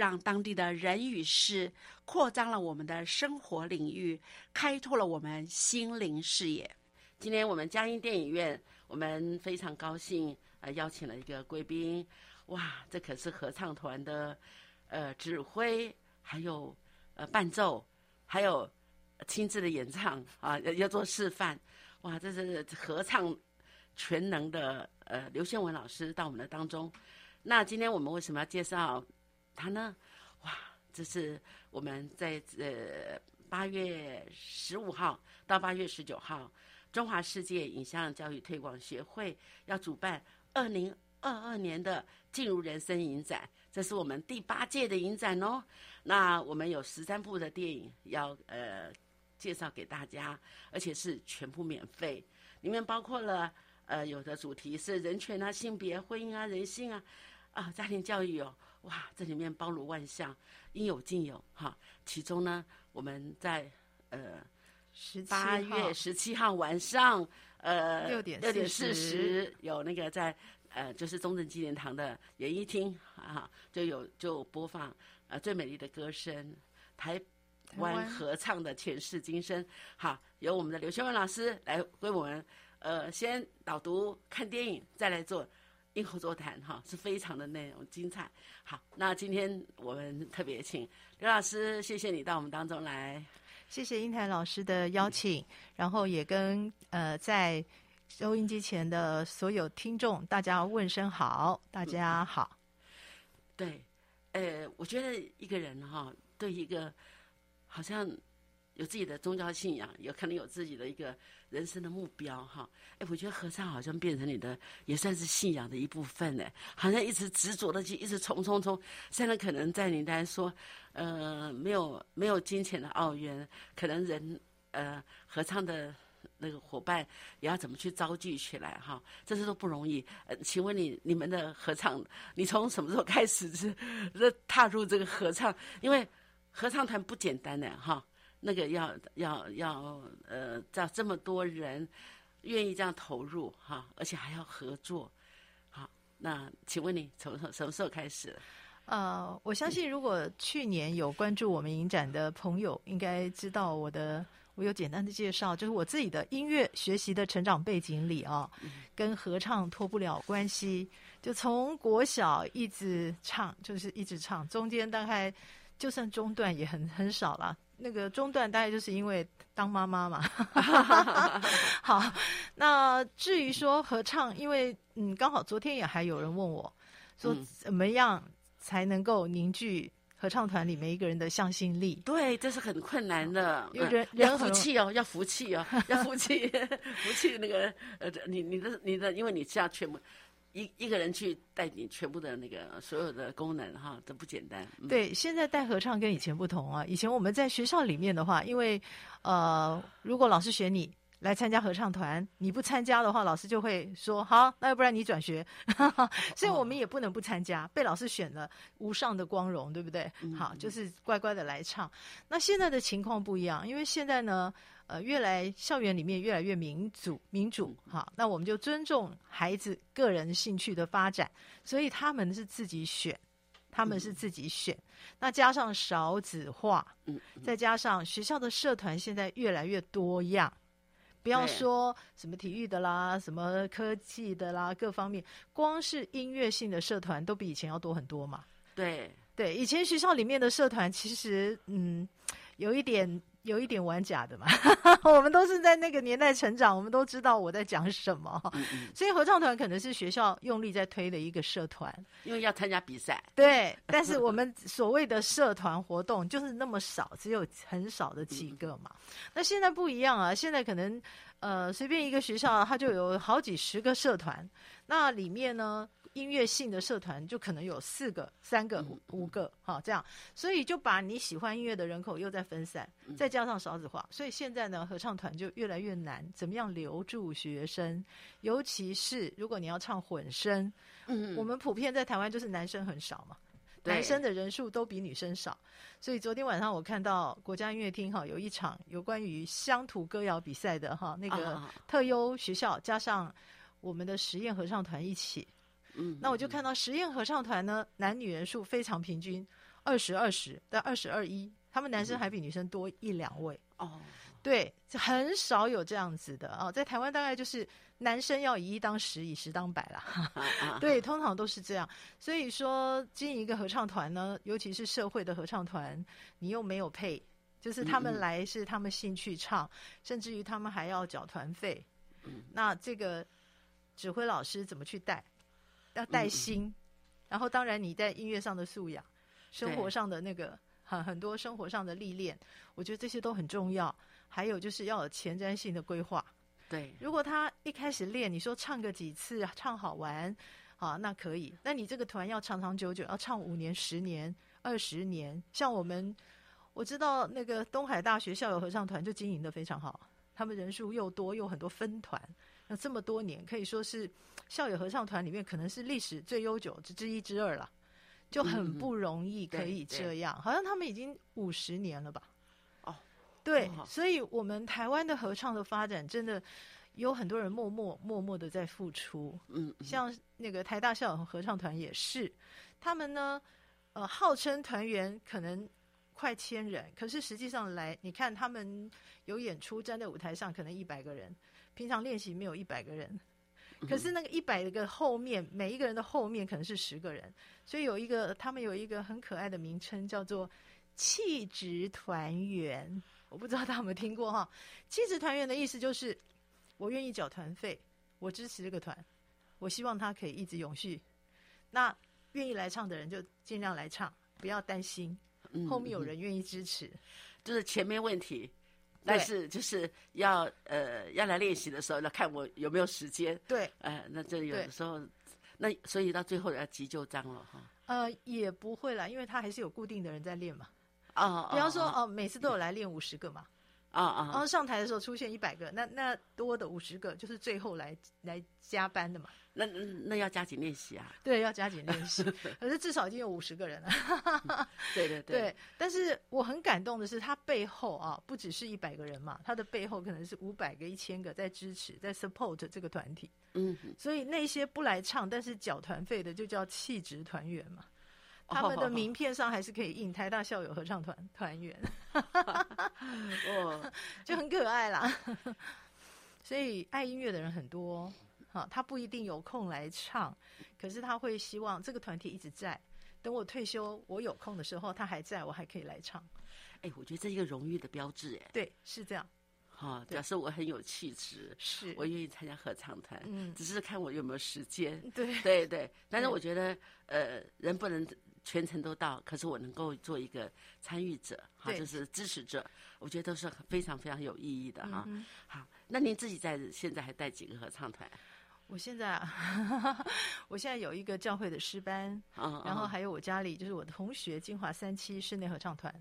让当地的人与事扩张了我们的生活领域，开拓了我们心灵视野。今天我们佳音电影院，我们非常高兴，呃，邀请了一个贵宾。哇，这可是合唱团的，呃，指挥，还有呃伴奏，还有亲自的演唱啊，要要做示范。哇，这是合唱全能的呃刘宪文老师到我们的当中。那今天我们为什么要介绍？他呢？哇，这是我们在呃八月十五号到八月十九号，中华世界影像教育推广协会要主办二零二二年的进入人生影展，这是我们第八届的影展哦。那我们有十三部的电影要呃介绍给大家，而且是全部免费，里面包括了呃有的主题是人权啊、性别、婚姻啊、人性啊。啊，家庭教育哦，哇，这里面包罗万象，应有尽有哈。其中呢，我们在呃八月十七号晚上，呃六点六点四十有那个在呃就是中正纪念堂的演艺厅啊，就有就播放呃最美丽的歌声，台湾合唱的前世今生。好，由我们的刘学文老师来为我们呃先导读看电影，再来做。映后座谈哈 是非常的内容精彩。好，那今天我们特别请刘老师，谢谢你到我们当中来。谢谢英台老师的邀请，然后也跟呃在收音机前的所有听众大家问声好，大家好。对，呃，我觉得一个人哈，对一个好像。有自己的宗教信仰，有可能有自己的一个人生的目标，哈。哎，我觉得合唱好像变成你的，也算是信仰的一部分呢。好像一直执着的去，一直冲冲冲。现在可能在你来说，呃，没有没有金钱的奥怨，可能人呃合唱的那个伙伴也要怎么去招聚起来，哈，这是都不容易。呃，请问你你们的合唱，你从什么时候开始是踏入这个合唱？因为合唱团不简单的，哈。那个要要要呃，叫这么多人愿意这样投入哈，而且还要合作，好，那请问你从什么时候开始？呃，我相信如果去年有关注我们影展的朋友，应该知道我的，我有简单的介绍，就是我自己的音乐学习的成长背景里啊，跟合唱脱不了关系，就从国小一直唱，就是一直唱，中间大概就算中断也很很少了。那个中断大概就是因为当妈妈嘛。好，那至于说合唱，因为嗯，刚好昨天也还有人问我，说怎么样才能够凝聚合唱团里面一个人的向心力？对，这是很困难的。有人要福气哦，要福气哦，要福气，福气那个呃，你你的你的，因为你是要全部一一个人去带你全部的那个所有的功能哈，都不简单。嗯、对，现在带合唱跟以前不同啊。以前我们在学校里面的话，因为呃，如果老师选你来参加合唱团，你不参加的话，老师就会说好，那要不然你转学。所以我们也不能不参加，被老师选了，无上的光荣，对不对？好，就是乖乖的来唱。那现在的情况不一样，因为现在呢。呃，越来校园里面越来越民主，民主哈，那我们就尊重孩子个人兴趣的发展，所以他们是自己选，他们是自己选，那加上少子化，嗯，再加上学校的社团现在越来越多样，不要说什么体育的啦，什么科技的啦，各方面，光是音乐性的社团都比以前要多很多嘛。对对，以前学校里面的社团其实嗯，有一点。有一点玩假的嘛，我们都是在那个年代成长，我们都知道我在讲什么。所以合唱团可能是学校用力在推的一个社团，因为要参加比赛。对，但是我们所谓的社团活动就是那么少，只有很少的几个嘛。那现在不一样啊，现在可能呃随便一个学校它就有好几十个社团，那里面呢。音乐性的社团就可能有四个、三个、五个，哈，这样，所以就把你喜欢音乐的人口又在分散，再加上少子化，所以现在呢，合唱团就越来越难。怎么样留住学生？尤其是如果你要唱混声，嗯，我们普遍在台湾就是男生很少嘛，男生的人数都比女生少，所以昨天晚上我看到国家音乐厅哈有一场有关于乡土歌谣比赛的哈，那个特优学校加上我们的实验合唱团一起。嗯，那我就看到实验合唱团呢，男女人数非常平均，二十二十但二十二一，他们男生还比女生多一两位哦。对，很少有这样子的啊，在台湾大概就是男生要以一当十，以十当百啦。对，通常都是这样。所以说，经营一个合唱团呢，尤其是社会的合唱团，你又没有配，就是他们来是他们兴趣唱，甚至于他们还要缴团费。嗯，那这个指挥老师怎么去带？要带心，然后当然你在音乐上的素养，生活上的那个很 很多生活上的历练，我觉得这些都很重要。还有就是要有前瞻性的规划。对，如果他一开始练，你说唱个几次，唱好玩，啊，那可以。那你这个团要长长久久，要唱五年、十年、二十年。像我们，我知道那个东海大学校友合唱团就经营的非常好，他们人数又多，又很多分团。那这么多年，可以说是校友合唱团里面可能是历史最悠久之之一之二了，就很不容易可以这样。好像他们已经五十年了吧？哦，对，所以我们台湾的合唱的发展，真的有很多人默默默默的在付出。嗯，像那个台大校友合唱团也是，他们呢，呃，号称团员可能快千人，可是实际上来，你看他们有演出站在舞台上，可能一百个人。平常练习没有一百个人，可是那个一百个后面，每一个人的后面可能是十个人，所以有一个他们有一个很可爱的名称叫做“气质团员”。我不知道大家有没有听过哈？“气质团员”的意思就是我愿意缴团费，我支持这个团，我希望他可以一直永续。那愿意来唱的人就尽量来唱，不要担心后面有人愿意支持，就是前面问题。但是就是要呃要来练习的时候，要看我有没有时间。对，呃，那这有的时候，那所以到最后要急救章了哈。呃，也不会啦，因为他还是有固定的人在练嘛。啊，比方说哦，每次都有来练五十个嘛。啊啊，然后上台的时候出现一百个，那那多的五十个就是最后来来加班的嘛。那那要加紧练习啊。对，要加紧练习。可是至少已经有五十个人了。对对 对。对，但是我很感动的是，他背后啊，不只是一百个人嘛，他的背后可能是五百个、一千个在支持、在 support 这个团体。嗯。所以那些不来唱但是缴团费的，就叫气质团员嘛。他们的名片上还是可以印台大校友合唱团团员，哦，就很可爱啦。所以爱音乐的人很多，哈，他不一定有空来唱，可是他会希望这个团体一直在。等我退休，我有空的时候，他还在我还可以来唱。哎，我觉得这一个荣誉的标志，哎，对，是这样。哈，表示我很有气质，是我愿意参加合唱团，嗯，只是看我有没有时间。对对对，但是我觉得，呃，人不能。全程都到，可是我能够做一个参与者，哈，就是支持者，我觉得都是非常非常有意义的哈。好，那您自己在现在还带几个合唱团？我现在啊，我现在有一个教会的诗班，嗯，然后嗯还有我家里就是我的同学金华三期室内合唱团。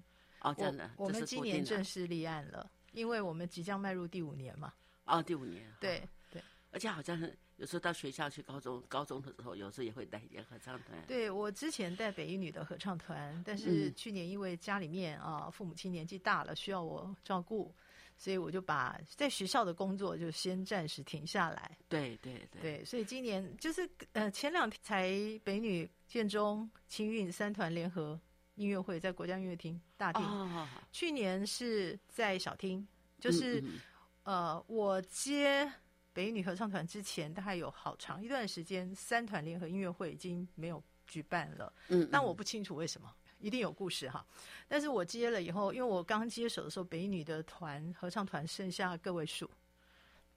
哦，真的，我我们今年正式立案了，因为我们即将迈入第五年嘛。哦第五年，对对而且好像是有时候到学校去高中高中的时候，有时候也会带一点合唱团。对，我之前带北一女的合唱团，但是嗯去年因为家里面啊父母亲年纪大了，需要我照顾，所以我就把在学校的工作就先暂时停下来。对对对对，所以今年就是呃前两天才北女、建中、青运三团联合音乐会在国家音乐厅大厅，哦，去年是在小厅，就是、嗯嗯呃我接北女合唱团之前，大概有好长一段时间，三团联合音乐会已经没有举办了。嗯，但我不清楚为什么，一定有故事哈。但是我接了以后，因为我刚接手的时候，北女的团合唱团剩下个位数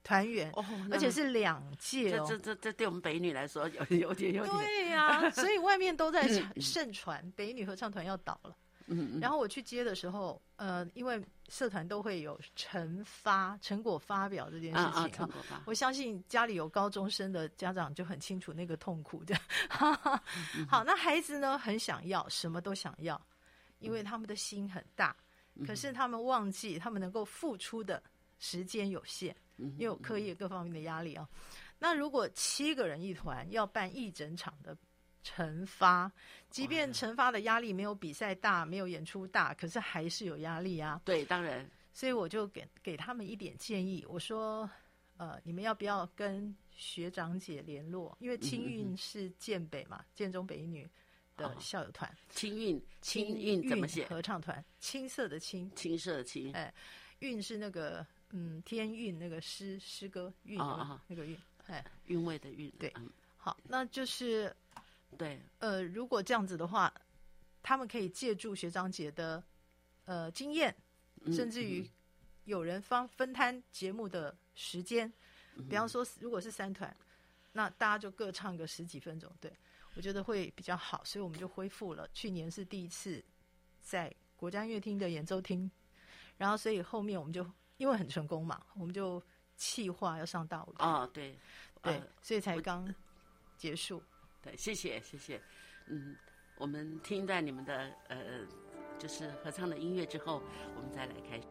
团员，哦，而且是两届哦这这。这这对我们北女来说有有点有点，对呀、所以外面都在 盛传北女合唱团要倒了。嗯嗯，然后我去接的时候，呃，因为社团都会有成发成果发表这件事啊啊，情成果发，我相信家里有高中生的家长就很清楚那个痛苦的。嗯 好，那孩子呢很想要，什么都想要，因为他们的心很大，嗯。可是他们忘记他们能够付出的时间有限，嗯因为有课业各方面的压力啊。那如果七个人一团要办一整场的惩罚，即便惩罚的压力没有比赛大，没有演出大，可是还是有压力啊。对，当然，所以我就给给他们一点建议，我说，呃，你们要不要跟学长姐联络？因为青运是建北嘛，建中北一女的哦校友团，青运青运怎么写？合唱团，青色的青，青色的青，哎，韵是那个嗯天韵那个诗诗歌韵哦那个哦那个韵，哎，韵味的韵，对。嗯，好，那就是对，呃，如果这样子的话，他们可以借助学长姐的呃经验，嗯甚至于有人方分摊节目的时间。嗯比方说，如果是三团，那大家就各唱个十几分钟，对我觉得会比较好，所以我们就恢复了。去年是第一次在国家音乐厅的演奏厅，然后所以后面我们就因为很成功嘛，我们就气化要上大舞台，哦，对，对呃，所以才刚结束。对，谢谢谢谢，嗯，我们听一段你们的呃，就是合唱的音乐之后，我们再来开始。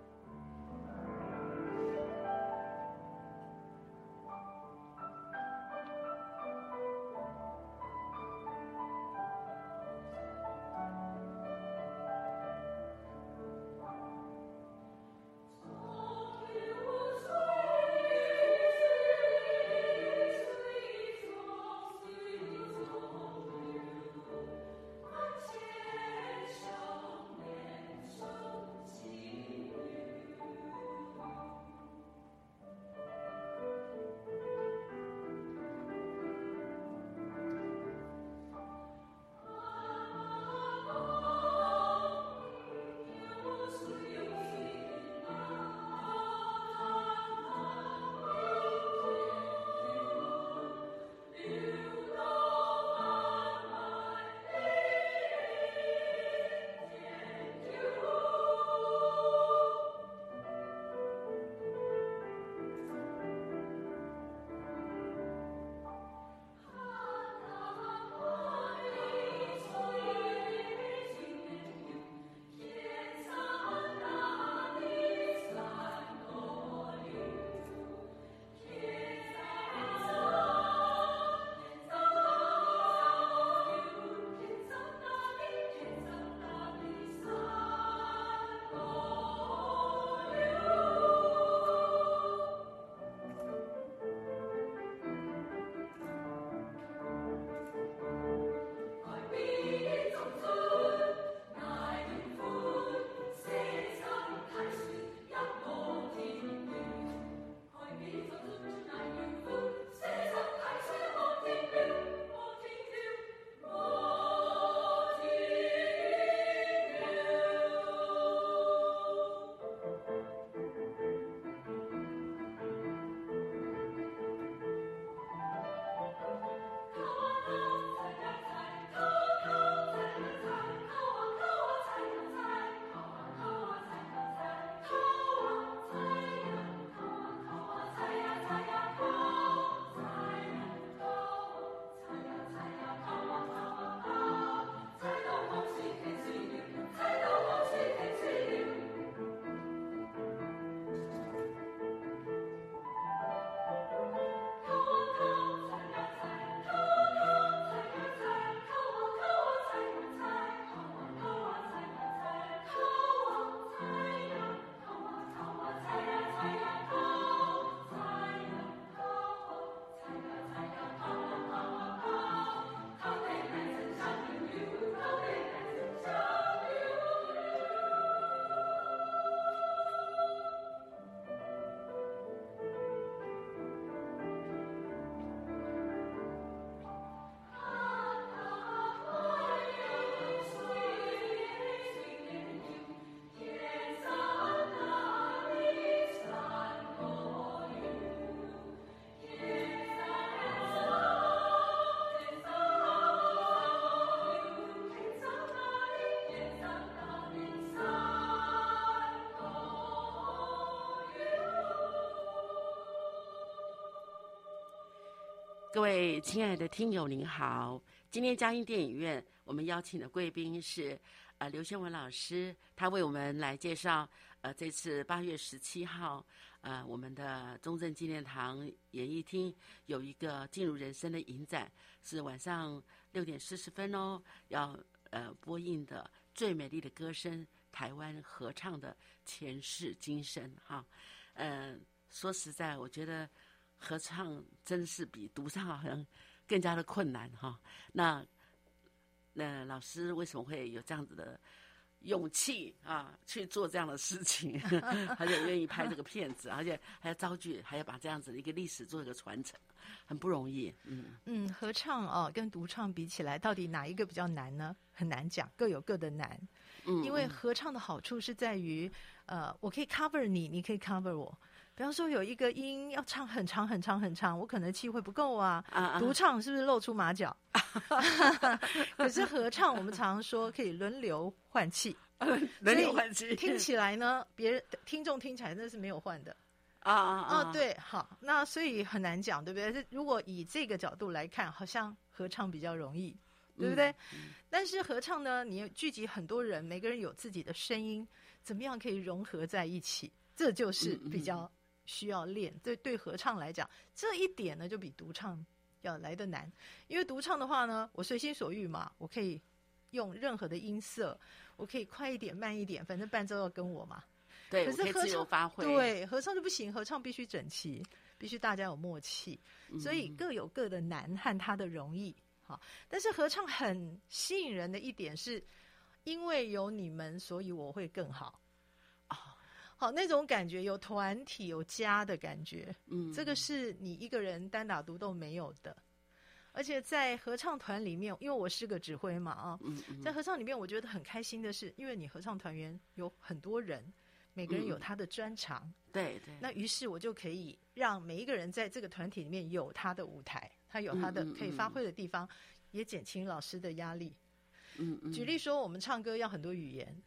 各位亲爱的听友，您好！今天嘉音电影院我们邀请的贵宾是呃刘宪文老师，他为我们来介绍呃这次八月十七号呃我们的中正纪念堂演艺厅有一个进入人生的影展，是晚上六点四十分哦，要呃播映的《最美丽的歌声》台湾合唱的前世今生哈，嗯、说实在，我觉得。合唱真是比独唱好像更加的困难哈。那那老师为什么会有这样子的勇气啊去做这样的事情，而且愿意拍这个片子，而且还要招剧，还要把这样子的一个历史做一个传承，很不容易。嗯嗯，合唱哦跟独唱比起来，到底哪一个比较难呢？很难讲，各有各的难。嗯，因为合唱的好处是在于，呃，我可以 cover 你，你可以 cover 我。比方说有一个音要唱很长很长很长，我可能气会不够啊。独唱是不是露出马脚？可是合唱，我们常常说可以轮流换气，轮流换气听起来呢，别人听众听起来真的是没有换的。啊啊哦，，对，好，那所以很难讲，对不对？如果以这个角度来看，好像合唱比较容易，对不对？但是合唱呢，你聚集很多人，每个人有自己的声音，怎么样可以融合在一起？这就是比较需要练。对对，合唱来讲，这一点呢，就比独唱要来的难。因为独唱的话呢，我随心所欲嘛，我可以用任何的音色，我可以快一点、慢一点，反正伴奏要跟我嘛。对，可是合唱发挥。，对，合唱就不行，合唱必须整齐，必须大家有默契，所嗯以各有各的难和它的容易。好，但是合唱很吸引人的一点是，因为有你们，所以我会更好。哦，好，那种感觉有团体有家的感觉，嗯，这个是你一个人单打独斗没有的。而且在合唱团里面，因为我是个指挥嘛，啊，嗯嗯。在合唱里面，我觉得很开心的是，因为你合唱团员有很多人，每个人有嗯。他的专长，对对，那于是我就可以让每一个人在这个团体里面有他的舞台，他有他的可以发挥的地方，也减轻老师的压力。嗯嗯，举例说，我们唱歌要很多语言，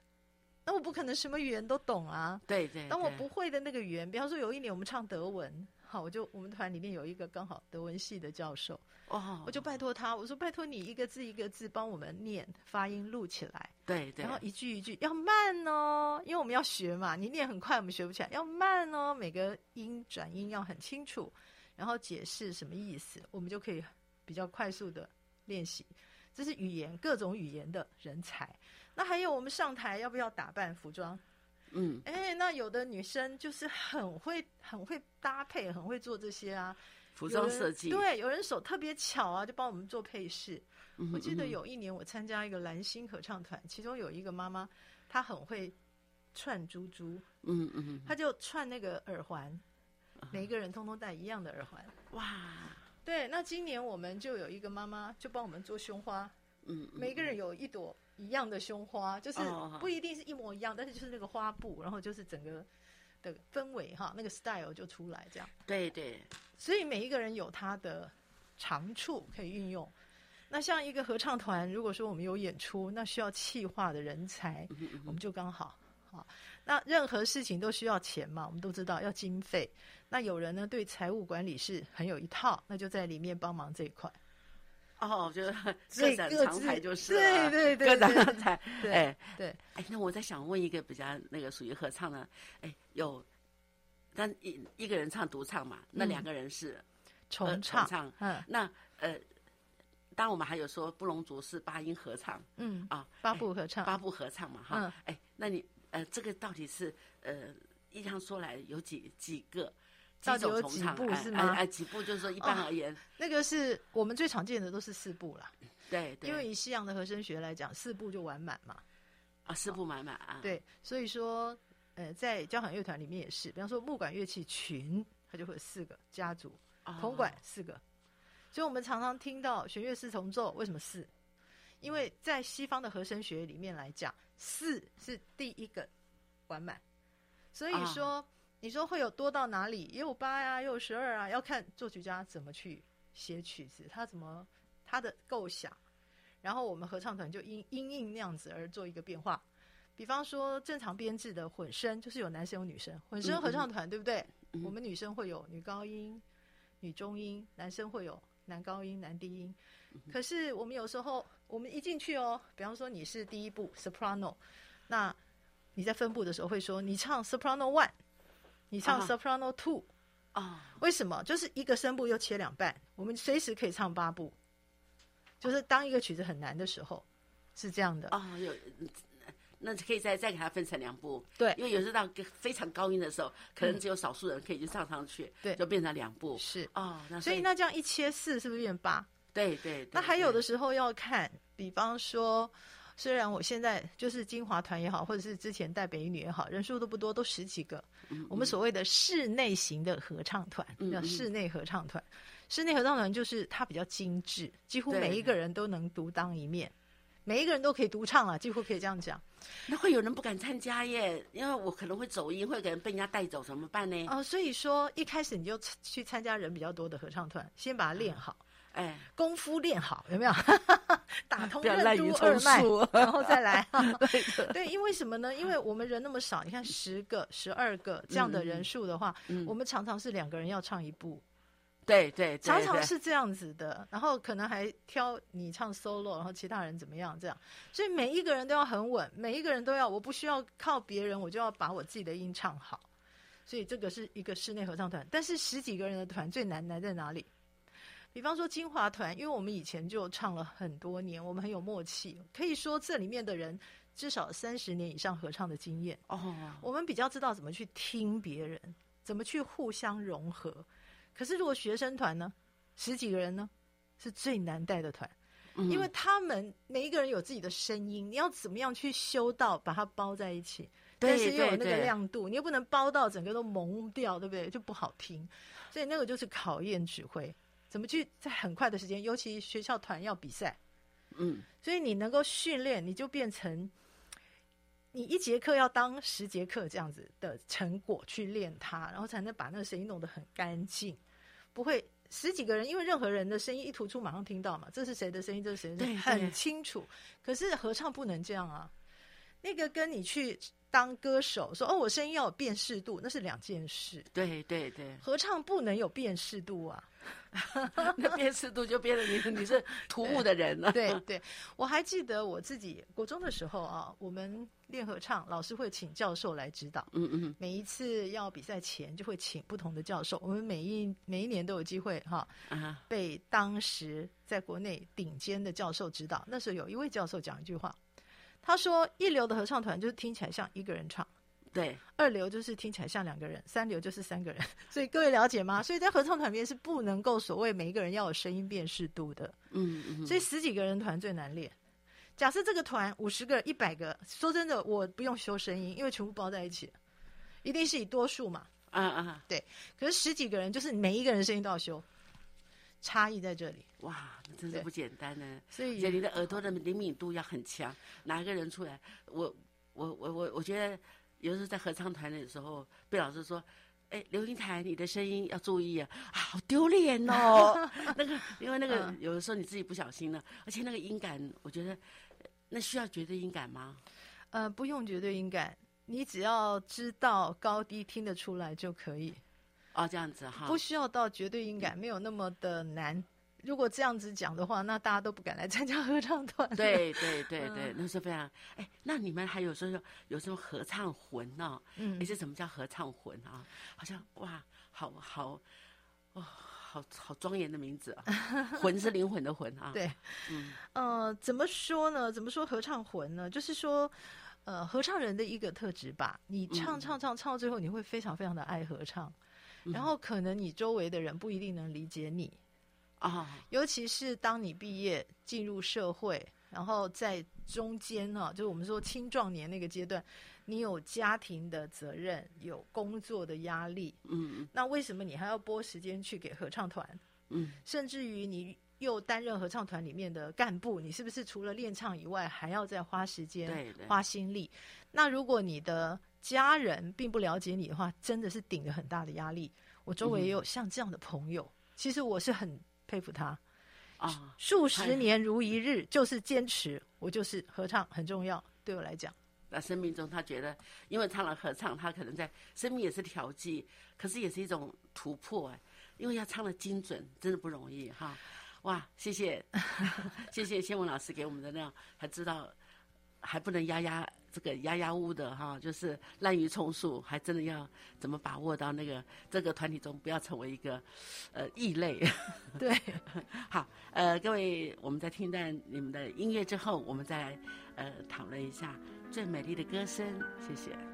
那我不可能什么语言都懂啊。对对，对当我不会的那个语言，比方说有一年我们唱德文，好，我就我们团里面有一个刚好德文系的教授，哦，我就拜托他，我说拜托你一个字一个字帮我们念发音录起来。对对，然后一句一句要慢哦，因为我们要学嘛，你念很快我们学不起来，要慢哦，每个音转音要很清楚，然后解释什么意思，我们就可以比较快速的练习。这是语言各种语言的人才。那还有我们上台要不要打扮服装？嗯哎，那有的女生就是很会很会搭配，很会做这些啊。服装设计，对，有人手特别巧啊，就帮我们做配饰。嗯我记得嗯有一年我参加一个蓝星合唱团，其中有一个妈妈，她很会串珠珠，嗯嗯嗯，她就串那个耳环，每一个人通通戴一样的耳环。哇，对，那今年我们就有一个妈妈就帮我们做胸花，嗯，嗯每一个人有一朵一样的胸花，就是哦不一定是一模一样，但是就是那个花布，然后就是整个的氛围哈，那个 style 就出来这样。对对，所以每一个人有他的长处可以运用。那像一个合唱团，如果说我们有演出，那需要气化的人才，我们就刚好好。那任何事情都需要钱嘛，我们都知道要经费。那有人呢对财务管理是很有一套，那就在里面帮忙这一块。哦，就所 以各展长才就是对了对对各展对长才，对哎对，哎，那我在想问一个比较那个属于合唱的，哎，有，但一一个人唱独唱嘛，那嗯两个人是重唱唱，嗯那呃，当然我们还有说布隆族是八音合唱嗯，啊，八哎部合唱，八部合唱嘛哈嗯，哎，那你呃这个到底是呃一样说来有几几个？到底有几种重唱哎部是吗哎哎，几步就是说一般哦而言，那个是我们最常见的都是四步啦，对对，因为以西洋的和声学来讲，四步就完满嘛。啊四步满满啊，对，所以说，呃，在交响乐团里面也是，比方说木管乐器群，它就会有四个家族，哦，铜管四个，所以我们常常听到弦乐四重奏，为什么四？因为在西方的和声学里面来讲，四是第一个完满，所以说、你说会有多到哪里？也有八呀、也有十二啊，要看作曲家怎么去写曲子，他怎么他的构想，然后我们合唱团就因因应那样子而做一个变化。比方说正常编制的混声，就是有男生有女生，混声合唱团对不对？嗯我们女生会有女高音、女中音，男生会有男高音、男低音。可是我们有时候，我们一进去哦，比方说你是第一部 soprano，那你在分部的时候会说你唱 soprano one，你唱啊 soprano two，、啊，为什么？就是一个声部又切两半，我们随时可以唱八部。就是当一个曲子很难的时候，是这样的。哦，有，那可以再再给它分成两部。对因为有时候到非常高音的时候，可能只有少数人可以去唱上去，对就变成两部。是，哦，那所以那这样一切四是不是变八？对对，对那还有的时候要看，比方说，虽然我现在就是金华团也好，或者是之前带北一女也好，人数都不多，都十几个。我们所谓的室内型的合唱团，叫室内合唱团。室内合唱团就是它比较精致，几乎每一个人都能独当一面，每一个人都可以独唱了，几乎可以这样讲。那会有人不敢参加耶，因为我可能会走音，会给人被人家带走，怎么办呢？哦、所以说一开始你就去参加人比较多的合唱团，先把它练好。哎，功夫练好，有没有？打通任督二脉，然后再来。对，因为什么呢？因为我们人那么少，你看十个、十二个这样的人数的话，嗯我们常常是两个人要唱一部，对对，对常常是这样子的。然后可能还挑你唱 solo，然后其他人怎么样这样。所以每一个人都要很稳，每一个人都要，我不需要靠别人，我就要把我自己的音唱好。所以这个是一个室内合唱团，但是十几个人的团最难难在哪里？比方说金华团，因为我们以前就唱了很多年，我们很有默契，可以说这里面的人至少三十年以上合唱的经验，哦，我们比较知道怎么去听别人，怎么去互相融合。可是如果学生团呢，十几个人呢，是最难带的团，嗯。因为他们每一个人有自己的声音，你要怎么样去修到把它包在一起，但是又有那个亮度，你又不能包到整个都蒙掉，对不对？就不好听。所以那个就是考验指挥，怎么去在很快的时间，尤其学校团要比赛，嗯，所以你能够训练，你就变成你一节课要当十节课这样子的成果去练它，然后才能把那个声音弄得很干净，不会十几个人，因为任何人的声音一突出马上听到嘛，这是谁的声音，这是谁的声音，很清楚。可是合唱不能这样啊，那个跟你去当歌手说哦，我声音要有辨识度，那是两件事。对对对，合唱不能有辨识度啊！那辨识度就变得你你是突兀的人了。对对，我还记得我自己国中的时候啊，我们练合唱，老师会请教授来指导。嗯嗯，每一次要比赛前，就会请不同的教授。我们每一每一年都有机会哈，啊，被当时在国内顶尖的教授指导。那时候有一位教授讲一句话，他说：“一流的合唱团就是听起来像一个人唱。”对，二流就是听起来像两个人，三流就是三个人，所以各位了解吗？所以在合唱团里面是不能够所谓每一个人要有声音辨识度的，嗯嗯，所以十几个人团最难练。假设这个团五十个、一百个，说真的，我不用修声音，因为全部包在一起，一定是以多数嘛。啊啊，对可是十几个人，就是每一个人声音都要修，差异在这里。哇，那真是不简单呢。所以你的耳朵的灵敏度要很强，哪一个人出来，我我我我我觉得有时候在合唱团的时候，被老师说。哎，刘英台，你的声音要注意啊！啊，好丢脸哦。那个，因为那个嗯有的时候你自己不小心了，而且那个音感，我觉得呃那需要绝对音感吗？呃，不用绝对音感，你只要知道高低听得出来就可以。哦，这样子哈。不需要到绝对音感，没有那么的难。如果这样子讲的话，那大家都不敢来参加合唱团。，对对对嗯对，那是非常哎，那你们还有时候有什么合唱魂呢、嗯哎，，这什么叫合唱魂啊？好像哇，好好哦，好好庄严的名字啊！魂是灵魂的魂啊。对，嗯呃，怎么说呢？怎么说合唱魂呢？就是说，呃，合唱人的一个特质吧。你唱嗯唱唱唱到最后，你会非常非常的爱合唱，嗯然后可能你周围的人不一定能理解你，啊，尤其是当你毕业进入社会，然后在中间哈、就是我们说青壮年那个阶段，你有家庭的责任，有工作的压力，嗯那为什么你还要拨时间去给合唱团？嗯。甚至于你又担任合唱团里面的干部，你是不是除了练唱以外，还要再花时间、花心力？那如果你的家人并不了解你的话，真的是顶着很大的压力。我周围也有像这样的朋友，其实我是很佩服他，啊，数十年如一日，就是坚持。我就是合唱很重要，对我来讲，那生命中他觉得，因为唱了合唱，他可能在生命也是调剂，可是也是一种突破哎。因为要唱的精准，真的不容易哈。哇，谢谢，谢谢谢文老师给我们的那样，还知道还不能压压这个压压屋的哈，就是滥竽充数，还真的要怎么把握到那个这个团体中，不要成为一个呃异类。对，好，呃，各位，我们在听段你们的音乐之后，我们再来呃讨论一下最美丽的歌声，谢谢。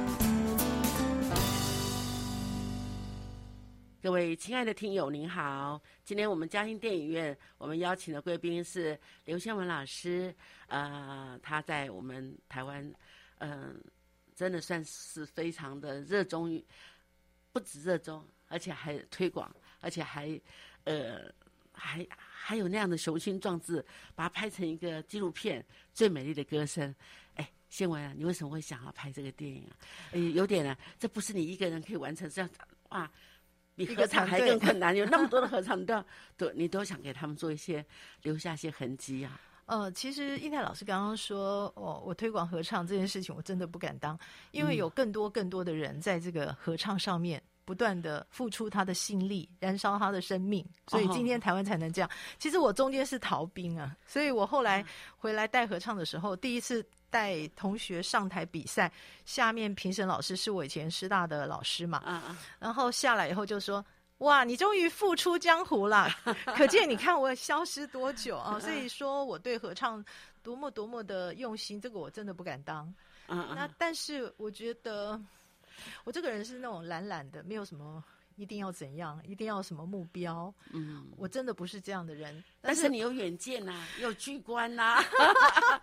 各位亲爱的听友，您好！今天我们嘉兴电影院，我们邀请的贵宾是刘宪文老师。呃，他在我们台湾，嗯，真的算是非常的热衷于，不止热衷，而且还推广，而且还，呃，还还有那样的雄心壮志，把它拍成一个纪录片《最美丽的歌声》。哎，宪文啊，你为什么会想要拍这个电影啊？哎，有点啊，这不是你一个人可以完成，这样哇。比合唱还更困难，有那么多的 合唱，你都要都你都想给他们做一些留下一些痕迹啊。呃，其实英泰老师刚刚说，哦，我推广合唱这件事情，我真的不敢当，因为有更多更多的人在这个合唱上面不断的付出他的心力，燃烧他的生命，所以今天台湾才能这样。其实我中间是逃兵啊，所以我后来回来带合唱的时候，第一次。带同学上台比赛，下面评审老师是我以前师大的老师嘛，嗯嗯，然后下来以后就说：“哇，你终于复出江湖了，可见你看我消失多久啊！”所以说我对合唱多么多么的用心，这个我真的不敢当。嗯嗯，那但是我觉得我这个人是那种懒懒的，没有什么。一定要怎样？一定要什么目标？嗯，我真的不是这样的人。但是你有远见呐，有巨观呐。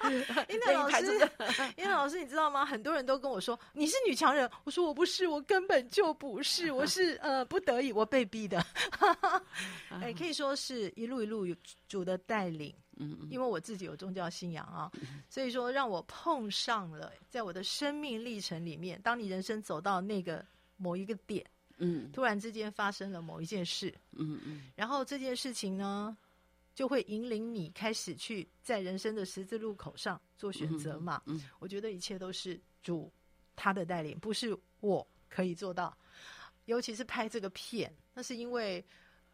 因为老师，因为老师，你知道吗？很多人都跟我说你是女强人，我说我不是，我根本就不是，我是呃不得已，我被逼的。哎，可以说是一路一路有主的带领。嗯嗯。因为我自己有宗教信仰啊，所以说让我碰上了，在我的生命历程里面，当你人生走到那个某一个点。嗯，突然之间发生了某一件事，嗯嗯，然后这件事情呢，就会引领你开始去在人生的十字路口上做选择嘛。嗯，我觉得一切都是主他的带领，不是我可以做到。尤其是拍这个片，那是因为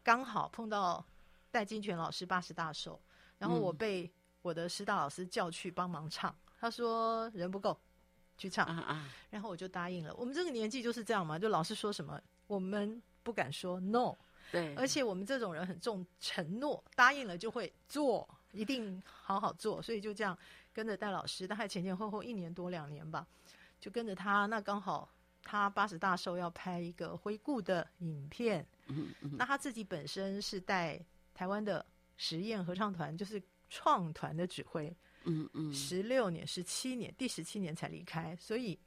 刚好碰到戴金泉老师八十大寿，然后我被我的师大老师叫去帮忙唱，他说人不够，去唱啊啊，然后我就答应了。我们这个年纪就是这样嘛，就老师说什么。我们不敢说 no，对，而且我们这种人很重承诺，答应了就会做，一定好好做，所以就这样跟着戴老师，大概前前后后一年多两年吧，就跟着他。那刚好他八十大寿要拍一个回顾的影片，嗯嗯，那他自己本身是带台湾的实验合唱团，就是创团的指挥，嗯嗯，十六年、十七年，第十七年才离开，所以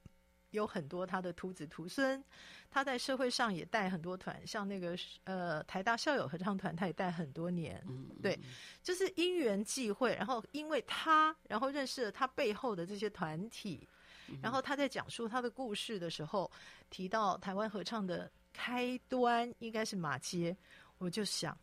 有很多他的徒子徒孙。他在社会上也带很多团，像那个呃台大校友合唱团，他也带很多年。对，就是因缘际会，然后因为他，然后认识了他背后的这些团体，然后他在讲述他的故事的时候，提到台湾合唱的开端应该是马街，我就想，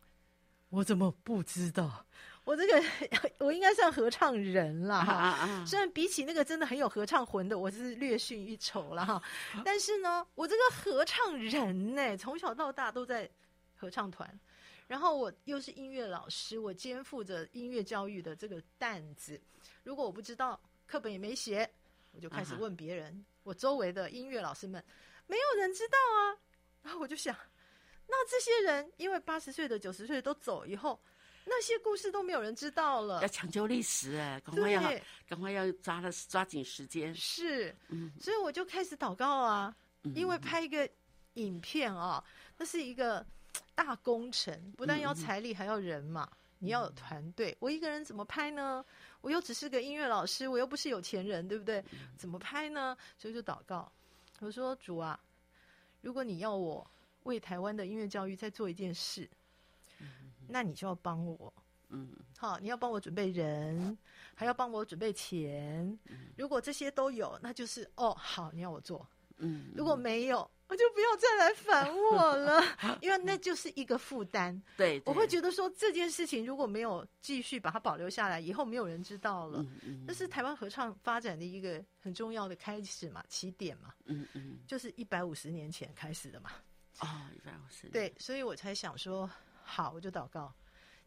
我怎么不知道？我这个 我应该算合唱人了哈，虽然比起那个真的很有合唱魂的，我是略逊一筹了哈。但是呢，我这个合唱人呢，从小到大都在合唱团，然后我又是音乐老师，我肩负着音乐教育的这个担子。如果我不知道，课本也没写，我就开始问别人，我周围的音乐老师们，没有人知道啊。然后我就想，那这些人因为八十岁的、九十岁都走以后。那些故事都没有人知道了，要抢救历史哎，赶快要，赶快要抓了抓紧时间。是，嗯，所以我就开始祷告啊，因为拍一个影片啊，那是一个大工程，不但要财力，还要人嘛，你要有团队。我一个人怎么拍呢？我又只是个音乐老师，我又不是有钱人，对不对？怎么拍呢？所以就祷告，我说主啊，如果你要我为台湾的音乐教育再做一件事。那你就要帮我，嗯，好，你要帮我准备人，还要帮我准备钱。如果这些都有，那就是哦，好，你要我做，嗯。如果没有，我就不要再来烦我了，因为那就是一个负担。对，我会觉得说这件事情如果没有继续把它保留下来，以后没有人知道了。嗯嗯。这是台湾合唱发展的一个很重要的开始嘛，起点嘛。嗯嗯。就是一百五十年前开始的嘛。哦，一百五十。对，所以我才想说。好，我就祷告，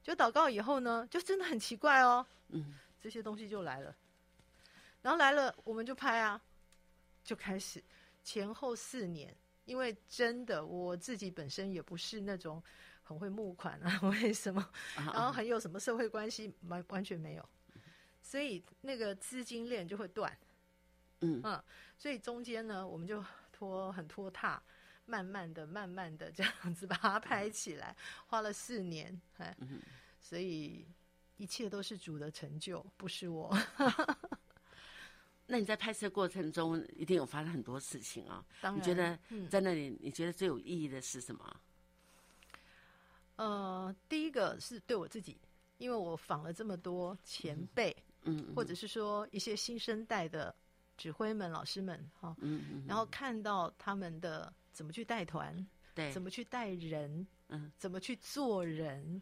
就祷告以后呢，就真的很奇怪哦，嗯，这些东西就来了，然后来了我们就拍啊，就开始。前后四年，因为真的我自己本身也不是那种很会募款啊，为什么，啊然后很有什么社会关系，完完全没有，所以那个资金链就会断，嗯。嗯，所以中间呢，我们就拖很拖沓，慢慢的、慢慢的这样子把它拍起来，花了四年，哎，嗯所以一切都是主的成就，不是我。那你在拍摄过程中一定有发生很多事情啊、当然，你觉得嗯。在那里，你觉得最有意义的是什么？呃，第一个是对我自己，因为我访了这么多前辈，嗯，或者是说一些新生代的指挥们、老师们，哈、嗯嗯，然后看到他们的怎么去带团，对，怎么去带人，嗯，怎么去做人，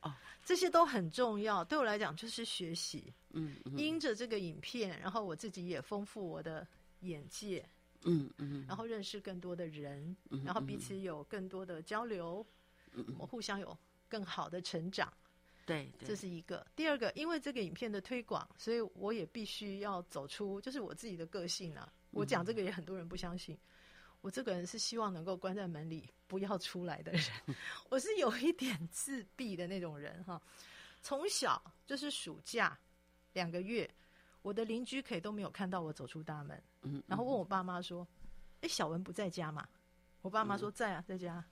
哦，这些都很重要。对我来讲，就是学习。嗯嗯因着这个影片，然后我自己也丰富我的眼界，嗯嗯，然后认识更多的人，嗯然后彼此有更多的交流，嗯我互相有更好的成长，对对，这是一个。第二个，因为这个影片的推广，所以我也必须要走出，就是我自己的个性啊。我讲这个也很多人不相信，我这个人是希望能够关在门里不要出来的人，我是有一点自闭的那种人哈。从小就是暑假两个月，我的邻居可以都没有看到我走出大门，嗯，然后问我爸妈说：“哎，小文不在家嘛？”我爸妈说：“在啊，在家。”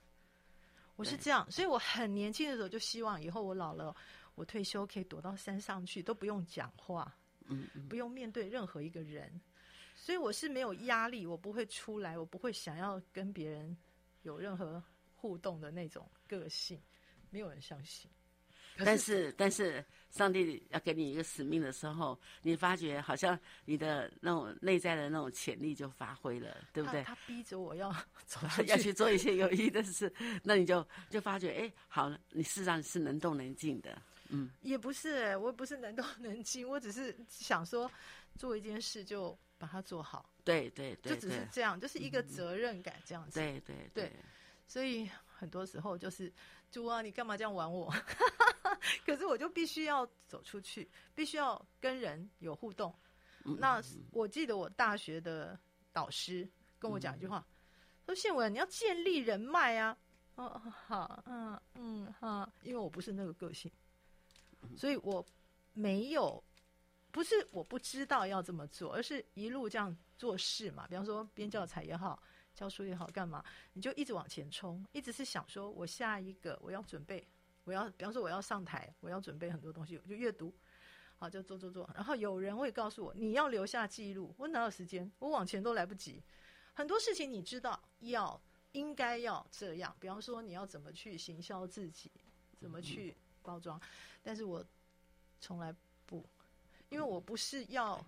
我是这样，所以我很年轻的时候就希望以后我老了，我退休可以躲到山上去，都不用讲话，嗯嗯不用面对任何一个人，所以我是没有压力，我不会出来，我不会想要跟别人有任何互动的那种个性，没有人相信。可但是但是上帝要给你一个使命的时候，你发觉好像你的那种内在的那种潜力就发挥了，对不对？他他逼着我要 走 要去做一些有意义的事，那你就就发觉，哎，好了，你事实上是能动能静的，嗯也不是、欸，我不是能动能静，我只是想说做一件事就把它做好，对对对就只是这样，就是一个责任感这样子。对对对所以很多时候就是主啊，你干嘛这样玩我？可是我就必须要走出去，必须要跟人有互动。嗯那我记得我大学的导师跟我讲一句话，说宪文你要建立人脉啊。哦，好，嗯嗯好，因为我不是那个个性，所以我没有，不是我不知道要这么做，而是一路这样做事嘛。比方说编教材也好，教书也好，干嘛你就一直往前冲，一直是想说我下一个我要准备，我要比方说我要上台，我要准备很多东西，我就阅读。好，就做做做，然后有人会告诉我你要留下记录，我哪有时间？我往前都来不及。很多事情你知道要应该要这样，比方说你要怎么去行销自己，怎么去包装，但是我从来不，因为我不是要，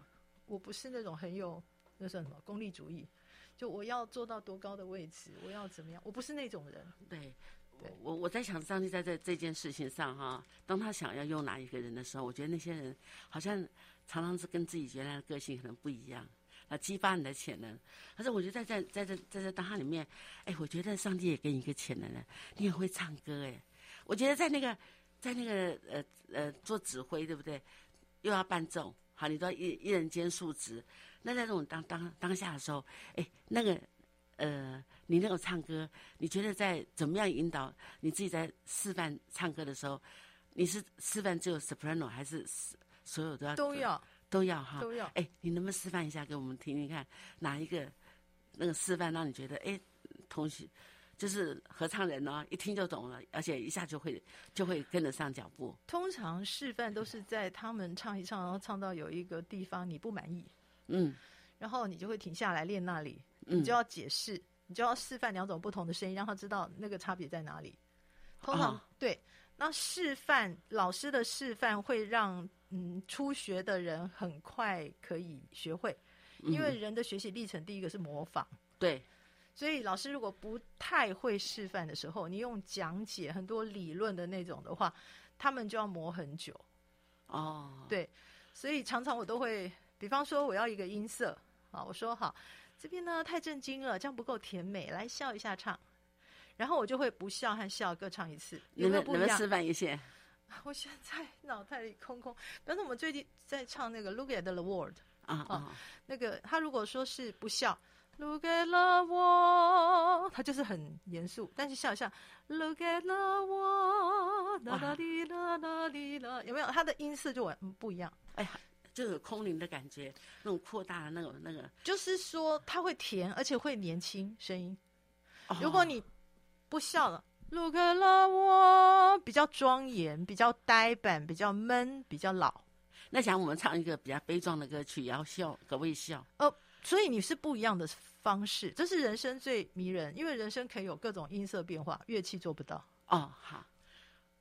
我不是那种很有那算什么功利主义，就我要做到多高的位置，我要怎么样，我不是那种人。对。对我我在想，上帝在这这件事情上哈，当他想要用哪一个人的时候，我觉得那些人好像常常是跟自己原来的个性可能不一样，啊，激发你的潜能。可是我觉得在在在这在这当下里面，哎，我觉得上帝也给你一个潜能了，你很会唱歌哎。我觉得在那个在那个呃呃做指挥对不对？又要伴奏，好，你都要一一人兼数职。那在这种当当当下的时候，哎，那个呃，你那种唱歌，你觉得在怎么样引导你自己在示范唱歌的时候，你是示范只有 soprano 还是所有都要都要都要哈？都要。哎，你能不能示范一下给我们听听看，哪一个那个示范让你觉得哎，同学就是合唱人呢、一听就懂了，而且一下就会就会跟得上脚步。通常示范都是在他们唱一唱，然后唱到有一个地方你不满意，嗯然后你就会停下来练那里，嗯你就要解释，你就要示范两种不同的声音，让他知道那个差别在哪里。通常、哦对，那示范老师的示范会让嗯初学的人很快可以学会，因为人的学习历程第一个是模仿。对，所以老师如果不太会示范的时候，你用讲解很多理论的那种的话，他们就要磨很久。哦，对，所以常常我都会，比方说我要一个音色啊，我说好，这边呢太震惊了，这样不够甜美，来笑一下唱，然后我就会不笑和笑各唱一次，有没有不一样你们你们示？范一些，我现在脑袋里空空。但是我们最近在唱那个《Look at the World》啊啊，那个他如果说是不笑，Look at the world，他就是很严肃，但是笑一笑，Look at the wall，啦啦哩啦啦哩啦，有没有？他的音色就完不一样。哎呀，就有空灵的感觉，那种扩大的那种那个。就是说，他会甜，而且会年轻声音。哦如果你不笑了，Look at the world，比较庄严，比较呆板，比较闷，比较老。那想我们唱一个比较悲壮的歌曲，也要笑，可不可以笑？所以你是不一样的方式，这是人生最迷人，因为人生可以有各种音色变化，乐器做不到。哦，好，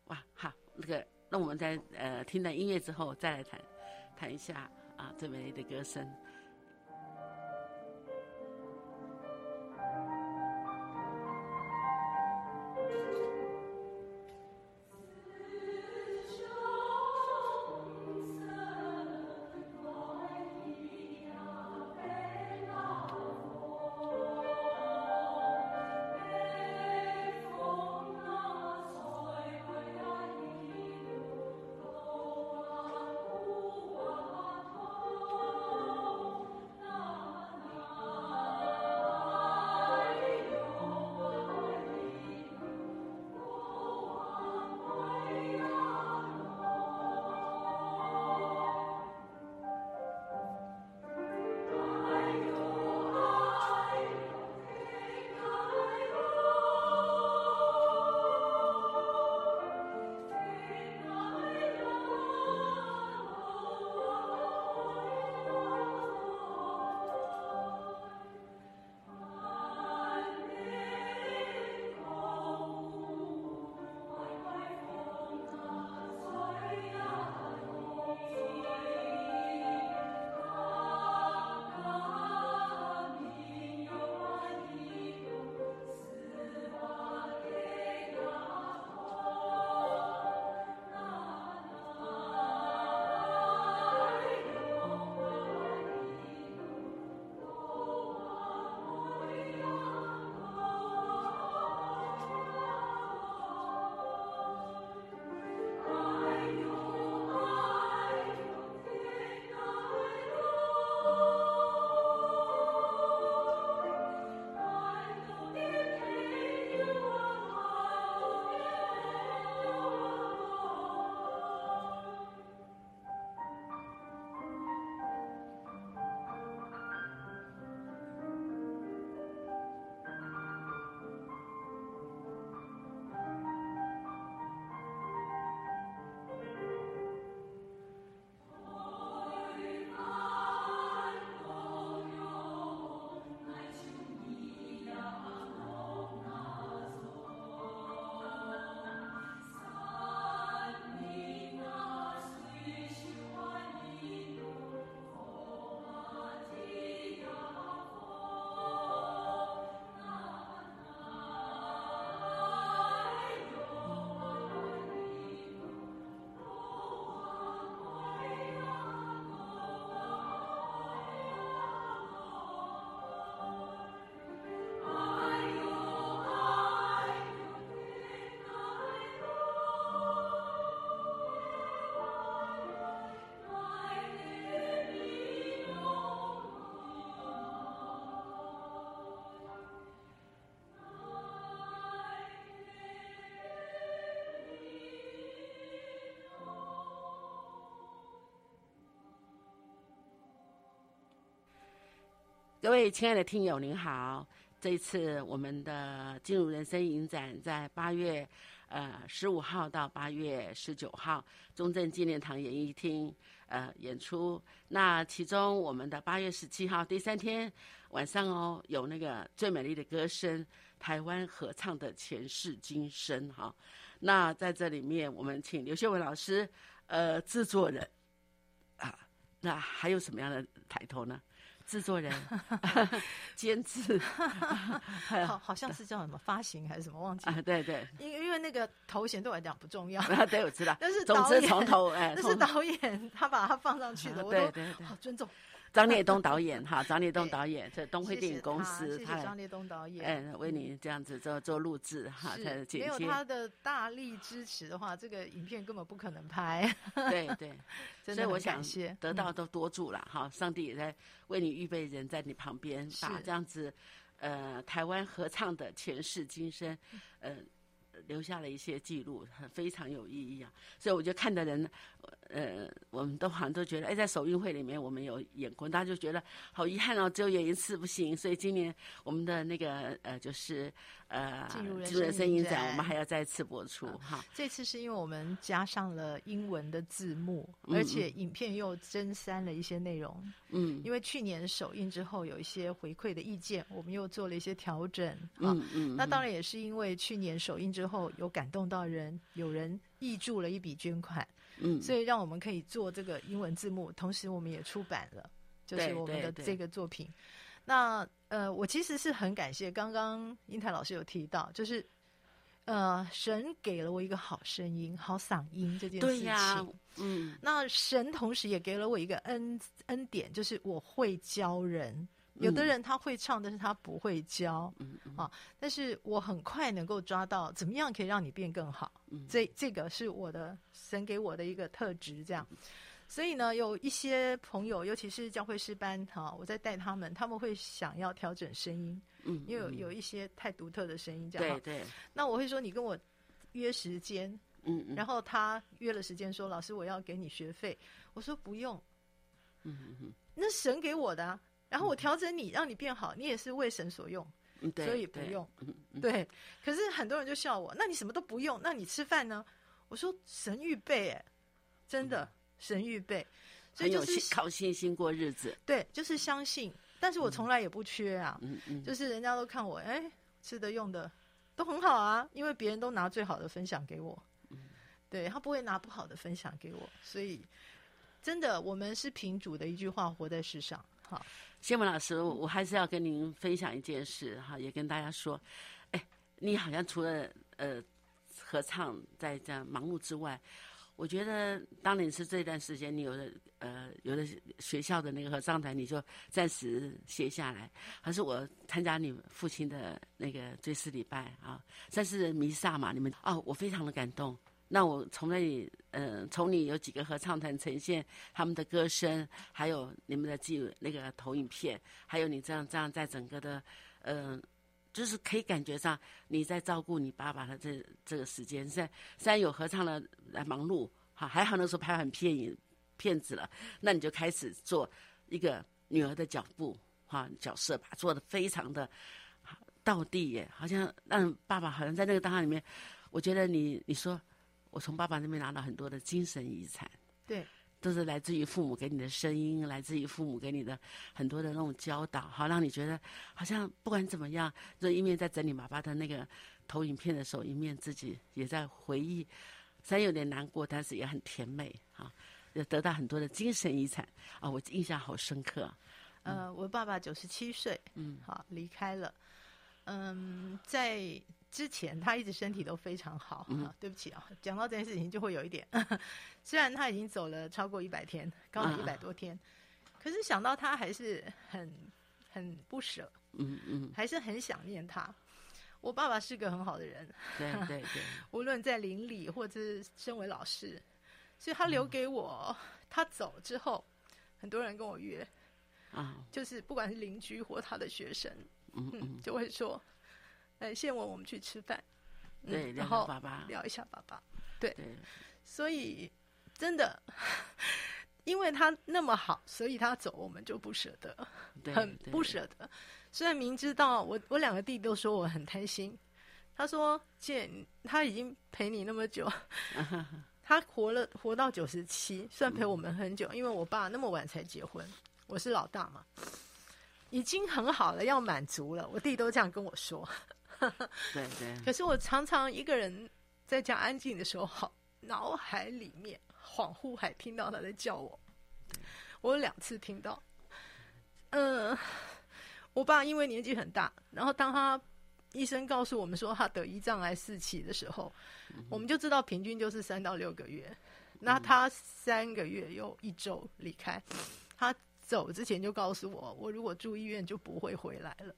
哇，好，那个，那我们在呃听了音乐之后，再来谈谈一下啊最美丽的歌声。各位亲爱的听友，您好！这一次我们的进入人生影展在八月呃十五号到八月十九号，中正纪念堂演艺厅呃演出。那其中我们的八月十七号第三天晚上哦，有那个最美丽的歌声，台湾合唱的前世今生哈。那在这里面，我们请刘秀文老师呃制作人啊，那还有什么样的抬头呢？制作人、监制，好，好像是叫什么发行还是什么，忘记了。啊，对对，因因为那个头衔对我来讲不重要，啊，对，我知道。但是总之导演从头哎，那是导演他把它放上去的，啊我都对对对好尊重。张 烈东导演哈，张烈东导演，这东辉电影公司，谢谢张烈东导演，嗯，为你这样子做做录制哈，他的剪接，没有他的大力支持的话，这个影片根本不可能拍。对 对，所以我想得到嗯都多助了哈，上帝也在为你预备人在你旁边，把这样子呃台湾合唱的前世今生，呃。留下了一些记录，非常有意义啊！所以我觉得看的人，呃，我们都好像都觉得，哎，在首映会里面我们有演过，大家就觉得好遗憾哦，只有演一次不行。所以今年我们的那个呃，就是呃，进入人生影展，我们还要再次播出哈。这次是因为我们加上了英文的字幕，而且影片又增删了一些内容。嗯，因为去年首映之后有一些回馈的意见，我们又做了一些调整。嗯嗯，那当然也是因为去年首映之后有感动到人，有人挹注了一笔捐款，嗯，所以让我们可以做这个英文字幕，同时我们也出版了，就是我们的这个作品。那呃，我其实是很感谢刚刚英台老师有提到，就是呃，神给了我一个好声音、好嗓音这件事情。对呀，嗯，那神同时也给了我一个恩恩典，就是我会教人。有的人他会唱，但是他不会教，嗯啊，但是我很快能够抓到怎么样可以让你变更好。嗯，这这个是我的神给我的一个特质，这样。所以呢，有一些朋友，尤其是教会师班哈，我在带他们，他们会想要调整声音，嗯，因为有有一些太独特的声音，这样。对对。那我会说，你跟我约时间，嗯嗯，然后他约了时间说，老师我要给你学费，我说不用，嗯嗯嗯，那神给我的、啊，然后我调整你，让你变好，你也是为神所用，所以不用，对。可是很多人就笑我，那你什么都不用，那你吃饭呢？我说神预备，哎，真的。神预备，所以就是靠信心过日子。对，就是相信。但是我从来也不缺啊，就是人家都看我，哎，吃的用的都很好啊，因为别人都拿最好的分享给我，嗯，对他不会拿不好的分享给我，所以真的，我们是凭主的一句话活在世上。好，谢文老师，我还是要跟您分享一件事哈，也跟大家说，哎，你好像除了呃合唱在这样忙碌之外。我觉得，当你是这段时间，你有的呃，有的学校的那个合唱团，你就暂时歇下来。还是我参加你父亲的那个追思礼拜啊，算是弥撒嘛，你们哦，我非常的感动。那我从那里，呃，从你有几个合唱团呈现他们的歌声，还有你们的记那个投影片，还有你这样这样在整个的，嗯、呃。就是可以感觉上你在照顾你爸爸的这这个时间，虽然虽然有合唱的来忙碌，哈，还好那时候拍很片影片子了，那你就开始做一个女儿的脚步，哈，角色吧，做的非常的到地耶，好像让爸爸好像在那个当下里面，我觉得你你说我从爸爸那边拿到很多的精神遗产，对。都是来自于父母给你的声音，来自于父母给你的很多的那种教导，好让你觉得好像不管怎么样，就一面在整理爸爸的那个投影片的时候，一面自己也在回忆，虽然有点难过，但是也很甜美啊，也得到很多的精神遗产啊，我印象好深刻。嗯、呃，我爸爸九十七岁，嗯，好离开了，嗯，在。之前他一直身体都非常好，嗯、啊，对不起啊，讲到这件事情就会有一点，虽然他已经走了超过一百天，刚好一百多天，啊、可是想到他还是很很不舍，嗯嗯，还是很想念他。我爸爸是个很好的人，对对对，无论在邻里或者是身为老师，所以他留给我，嗯、他走之后，很多人跟我约，啊，就是不管是邻居或他的学生，嗯嗯，就会说。呃，谢文，我们去吃饭，对，嗯、然后爸爸聊一下爸爸，对，对所以真的，因为他那么好，所以他走，我们就不舍得，很不舍得。虽然明知道我，我两个弟都说我很贪心，他说：“姐，他已经陪你那么久，他活了活到九十七，算陪我们很久，因为我爸那么晚才结婚，我是老大嘛，已经很好了，要满足了。我弟都这样跟我说。” 对对，可是我常常一个人在家安静的时候，好脑海里面恍惚还听到他在叫我。我有两次听到，嗯、呃，我爸因为年纪很大，然后当他医生告诉我们说他得胰脏癌四期的时候，嗯、我们就知道平均就是三到六个月。那他三个月又一周离开，他走之前就告诉我，我如果住医院就不会回来了。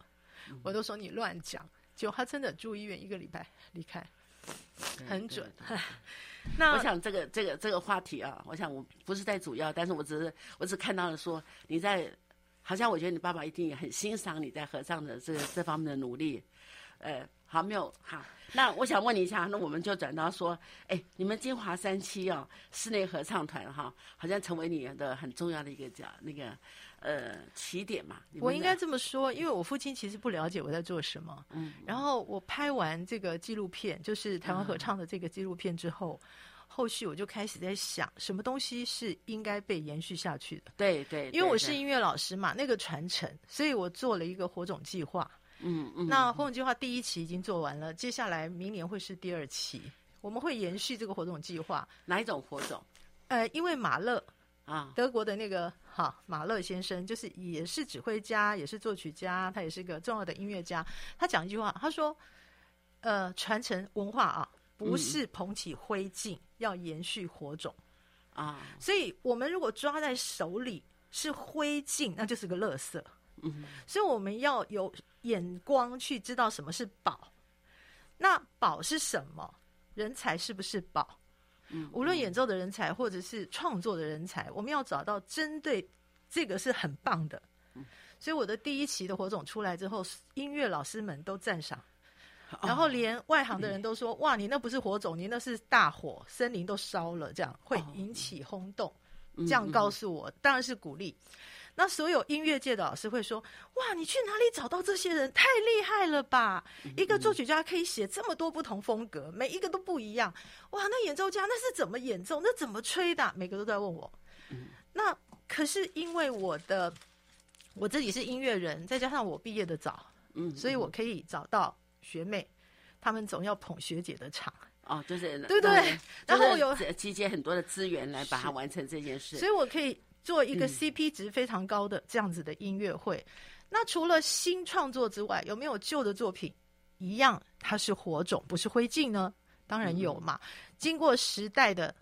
我都说你乱讲，结果他真的住医院一个礼拜离开，很准。那我想这个这个这个话题啊，我想我不是在主要，但是我只是我只看到了说你在，好像我觉得你爸爸一定也很欣赏你在合唱的这个这方面的努力，呃，好没有好。那我想问你一下，那我们就转到说，哎，你们金华三期哦，室内合唱团哈，好像成为你的很重要的一个叫那个呃起点嘛。我应该这么说，因为我父亲其实不了解我在做什么。嗯。然后我拍完这个纪录片，就是台湾合唱的这个纪录片之后，后续我就开始在想，什么东西是应该被延续下去的？对对。因为我是音乐老师嘛，那个传承，所以我做了一个火种计划。嗯嗯，那火种计划第一期已经做完了，接下来明年会是第二期，我们会延续这个火种计划。哪一种火种？呃，因为马勒啊，德国的那个哈马勒先生，就是也是指挥家，也是作曲家，他也是个重要的音乐家。他讲一句话，他说：“呃，传承文化啊，不是捧起灰烬，要延续火种啊。所以，我们如果抓在手里是灰烬，那就是个垃圾。嗯，所以我们要有。”眼光去知道什么是宝，那宝是什么？人才是不是宝？嗯，无论演奏的人才或者是创作的人才，我们要找到针对这个是很棒的。嗯，所以我的第一期的火种出来之后，音乐老师们都赞赏，然后连外行的人都说：“哇，你那不是火种，你那是大火，森林都烧了，这样会引起轰动。”这样告诉我，当然是鼓励。那所有音乐界的老师会说：“哇，你去哪里找到这些人？太厉害了吧！一个作曲家可以写这么多不同风格，每一个都不一样。哇，那演奏家那是怎么演奏？那怎么吹的？每个都在问我。那可是因为我的我自己是音乐人，再加上我毕业的早，嗯，所以我可以找到学妹，他们总要捧学姐的场。哦，就是对对，然后有集结很多的资源来把它完成这件事，所以我可以。”做一个 CP 值非常高的这样子的音乐会，那除了新创作之外，有没有旧的作品一样它是火种，不是灰烬呢？当然有嘛。经过时代的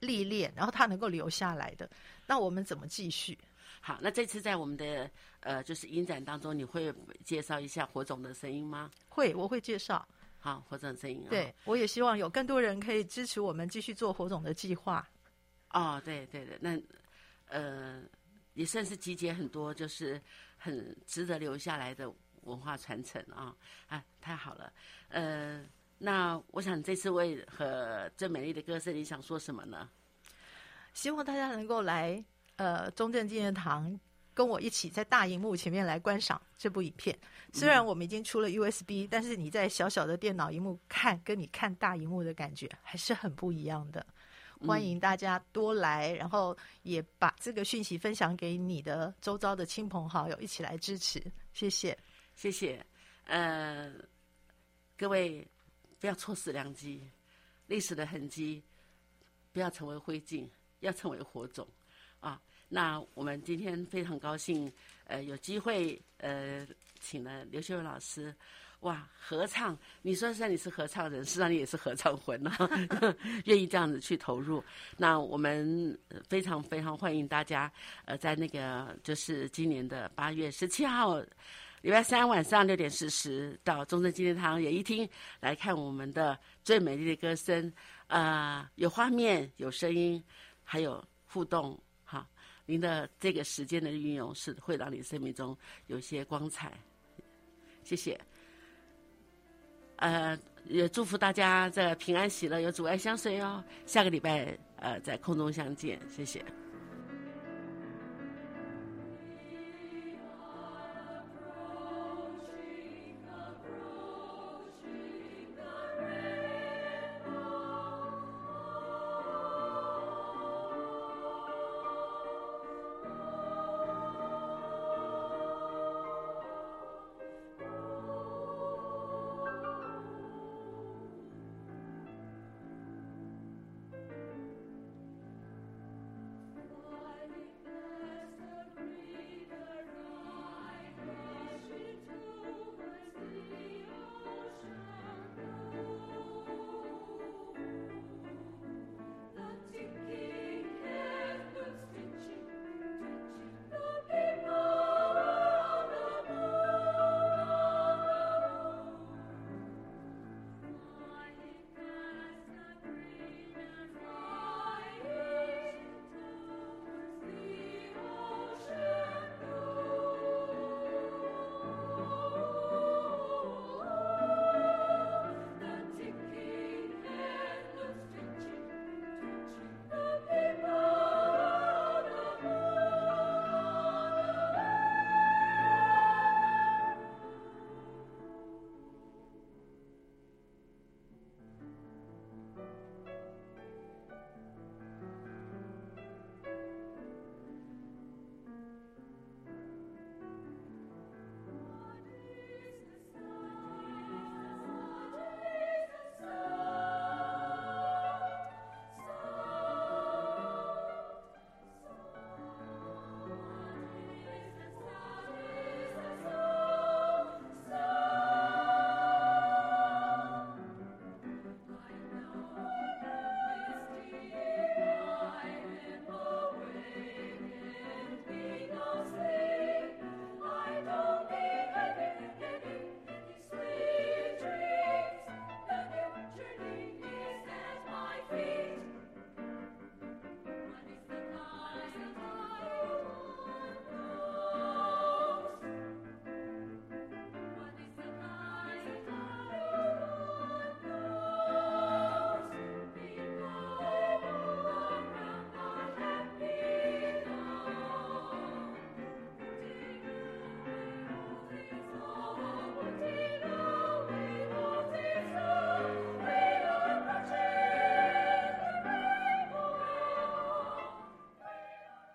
历练，然后它能够留下来的，那我们怎么继续？好，那这次在我们的呃就是影展当中，你会介绍一下火种的声音吗？会，我会介绍。好，火种声音。对，我也希望有更多人可以支持我们继续做火种的计划。哦，对对对，那。呃，也算是集结很多，就是很值得留下来的文化传承啊！啊，太好了。呃，那我想这次为和最美丽的歌声，你想说什么呢？希望大家能够来呃中正纪念堂，跟我一起在大荧幕前面来观赏这部影片。虽然我们已经出了 USB，但是你在小小的电脑荧幕看，跟你看大荧幕的感觉还是很不一样的。欢迎大家多来，然后也把这个讯息分享给你的周遭的亲朋好友，一起来支持。谢谢，谢谢。呃，各位不要错失良机，历史的痕迹不要成为灰烬，要成为火种啊！那我们今天非常高兴，呃，有机会呃，请了刘秀文老师。哇，合唱！你说实在你是合唱人，实际上你也是合唱魂啊，愿意这样子去投入。那我们非常非常欢迎大家，呃，在那个就是今年的八月十七号，礼拜三晚上六点四十到中正纪念堂演艺厅来看我们的最美丽的歌声。啊，有画面，有声音，还有互动。哈，您的这个时间的运用是会让你生命中有些光彩。谢谢。呃，也祝福大家在平安喜乐，有阻碍相随哦。下个礼拜呃，在空中相见，谢谢。